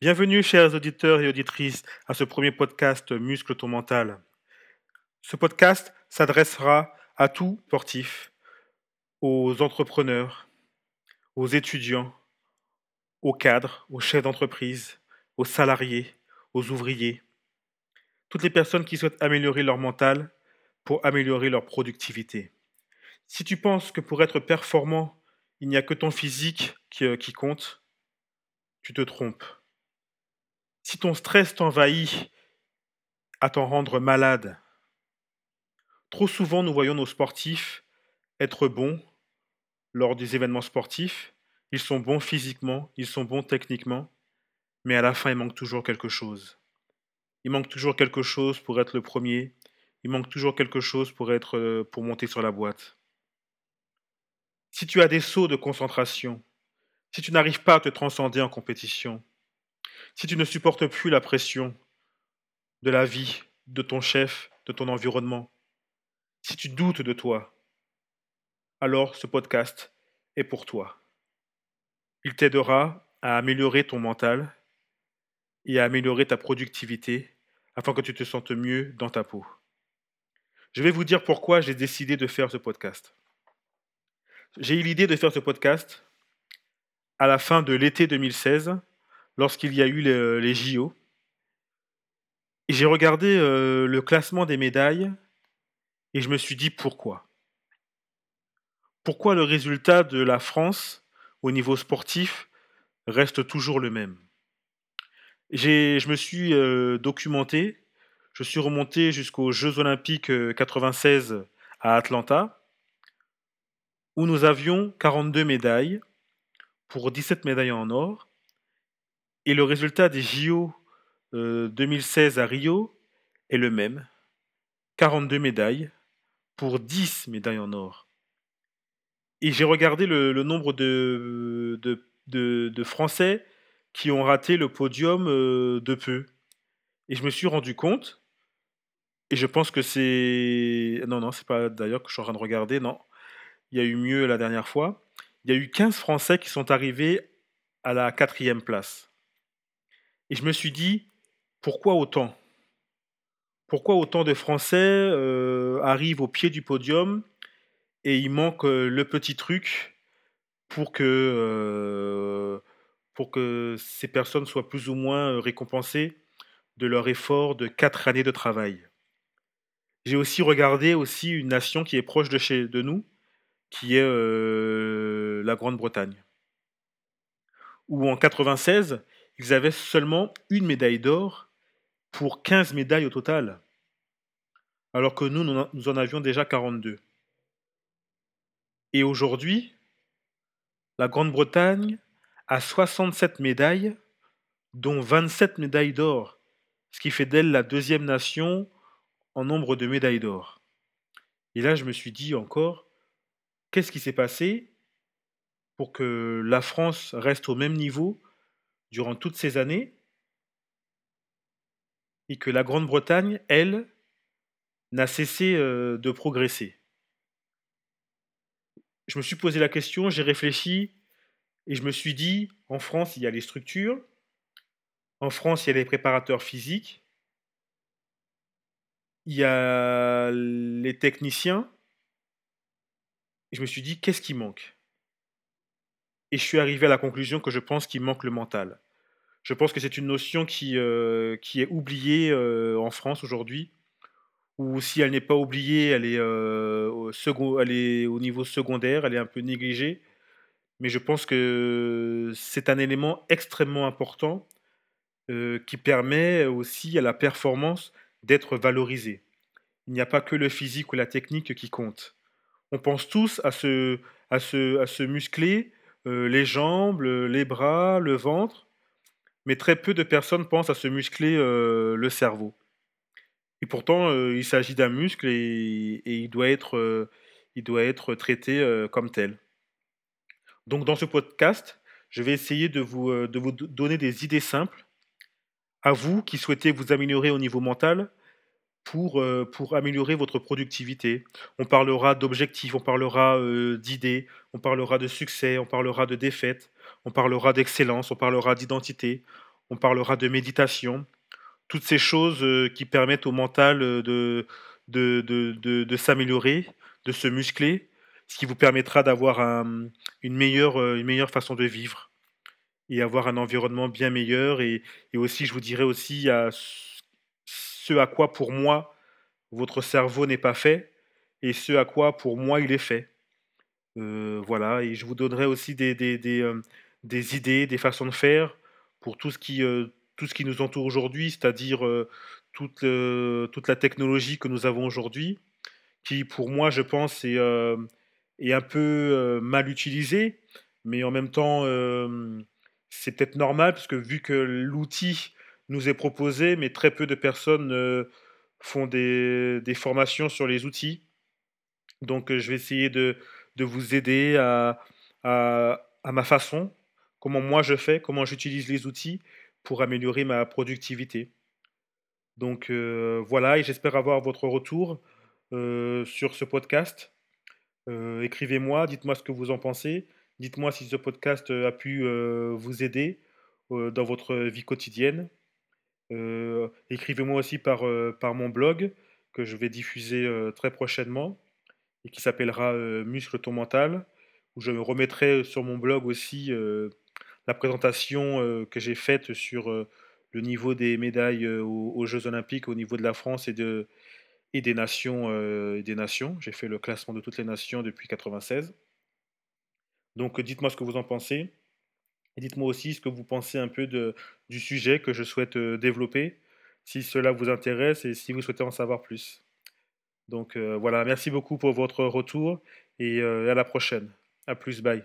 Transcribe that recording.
Bienvenue, chers auditeurs et auditrices, à ce premier podcast Muscle ton mental. Ce podcast s'adressera à tout sportif, aux entrepreneurs, aux étudiants, aux cadres, aux chefs d'entreprise, aux salariés, aux ouvriers, toutes les personnes qui souhaitent améliorer leur mental pour améliorer leur productivité. Si tu penses que pour être performant, il n'y a que ton physique qui, euh, qui compte, tu te trompes. Si ton stress t'envahit à t'en rendre malade, trop souvent nous voyons nos sportifs être bons lors des événements sportifs. Ils sont bons physiquement, ils sont bons techniquement, mais à la fin, il manque toujours quelque chose. Il manque toujours quelque chose pour être le premier. Il manque toujours quelque chose pour, euh, monter sur la boîte. Si tu as des sauts de concentration, si tu n'arrives pas à te transcender en compétition, si tu ne supportes plus la pression de la vie, de ton chef, de ton environnement, si tu doutes de toi, alors ce podcast est pour toi. Il t'aidera à améliorer ton mental et à améliorer ta productivité afin que tu te sentes mieux dans ta peau. Je vais vous dire pourquoi j'ai décidé de faire ce podcast. J'ai eu l'idée de faire ce podcast à la fin de l'été 2016 lorsqu'il y a eu les, JO. J'ai regardé euh, le classement des médailles et je me suis dit pourquoi. Pourquoi le résultat de la France au niveau sportif reste toujours le même? Je me suis euh, documenté, je suis remonté jusqu'aux Jeux olympiques 96 euh, à Atlanta, où nous avions 42 médailles pour 17 médailles en or et le résultat des JO 2016 euh, à Rio est le même. 42 médailles pour 10 médailles en or. Et j'ai regardé le, nombre de, de, Français qui ont raté le podium euh, de peu. Et je me suis rendu compte, et je pense que c'est... Non, non, c'est pas d'ailleurs que je suis en train de regarder, non. Il y a eu mieux la dernière fois. Il y a eu 15 Français qui sont arrivés à la quatrième place. Et je me suis dit, pourquoi autant? Pourquoi autant de Français euh, arrivent au pied du podium et il manque euh, le petit truc pour que, euh, pour que ces personnes soient plus ou moins récompensées de leur effort de quatre années de travail? J'ai aussi regardé aussi une nation qui est proche de chez de nous, qui est la Grande-Bretagne, où en 96, ils avaient seulement une médaille d'or pour 15 médailles au total, alors que nous, nous en avions déjà 42. Et aujourd'hui, la Grande-Bretagne a 67 médailles, dont 27 médailles d'or, ce qui fait d'elle la deuxième nation en nombre de médailles d'or. Et là, je me suis dit encore, qu'est-ce qui s'est passé pour que la France reste au même niveau durant toutes ces années et que la Grande-Bretagne, elle, n'a cessé euh, de progresser. Je me suis posé la question, j'ai réfléchi et je me suis dit, en France, il y a les structures, en France, il y a les préparateurs physiques, il y a les techniciens, et je me suis dit, qu'est-ce qui manque? Et je suis arrivé à la conclusion que je pense qu'il manque le mental. Je pense que c'est une notion qui, euh, qui est oubliée euh, en France aujourd'hui, ou si elle n'est pas oubliée, elle est, euh, au second, elle est au niveau secondaire, elle est un peu négligée. Mais je pense que c'est un élément extrêmement important qui permet aussi à la performance d'être valorisée. Il n'y a pas que le physique ou la technique qui compte. On pense tous à se, à se, à se muscler, les jambes, les bras, le ventre, mais très peu de personnes pensent à se muscler euh, le cerveau. Et pourtant, euh, il s'agit d'un muscle et, il, doit être, traité comme tel. Donc dans ce podcast, je vais essayer de vous donner des idées simples à vous qui souhaitez vous améliorer au niveau mental pour, euh, pour améliorer votre productivité. On parlera d'objectifs, on parlera euh, d'idées, on parlera de succès, on parlera de défaites, on parlera d'excellence, on parlera d'identité, on parlera de méditation, toutes ces choses qui permettent au mental de s'améliorer, de se muscler, ce qui vous permettra d'avoir une, meilleure, une meilleure façon de vivre et avoir un environnement bien meilleur. Et, et aussi, je vous dirais aussi à ce à quoi pour moi votre cerveau n'est pas fait et ce à quoi pour moi il est fait. Euh, voilà, et je vous donnerai aussi euh, des, idées, des façons de faire pour tout ce qui, euh, tout ce qui nous entoure aujourd'hui, c'est-à-dire toute, toute la technologie que nous avons aujourd'hui, qui pour moi, je pense, est, est un peu mal utilisée, mais en même temps, c'est peut-être normal, parce que vu que l'outil nous est proposé, mais très peu de personnes font des, formations sur les outils. Donc je vais essayer de, de vous aider à, à, à, ma façon, comment moi je fais, comment j'utilise les outils pour améliorer ma productivité. Donc voilà, et j'espère avoir votre retour sur ce podcast. Écrivez-moi, dites-moi ce que vous en pensez. Dites-moi si ce podcast a pu vous aider dans votre vie quotidienne. Écrivez-moi aussi par, par mon blog que je vais diffuser très prochainement et qui s'appellera Muscle ton mental, où je remettrai sur mon blog aussi la présentation que j'ai faite sur le niveau des médailles aux, Jeux Olympiques au niveau de la France et, de, et des nations. des nations. J'ai fait le classement de toutes les nations depuis 1996. Donc dites-moi ce que vous en pensez. Dites-moi aussi ce que vous pensez un peu du sujet que je souhaite euh, développer, si cela vous intéresse et si vous souhaitez en savoir plus. Donc euh, voilà, merci beaucoup pour votre retour et euh, à la prochaine. À plus, bye.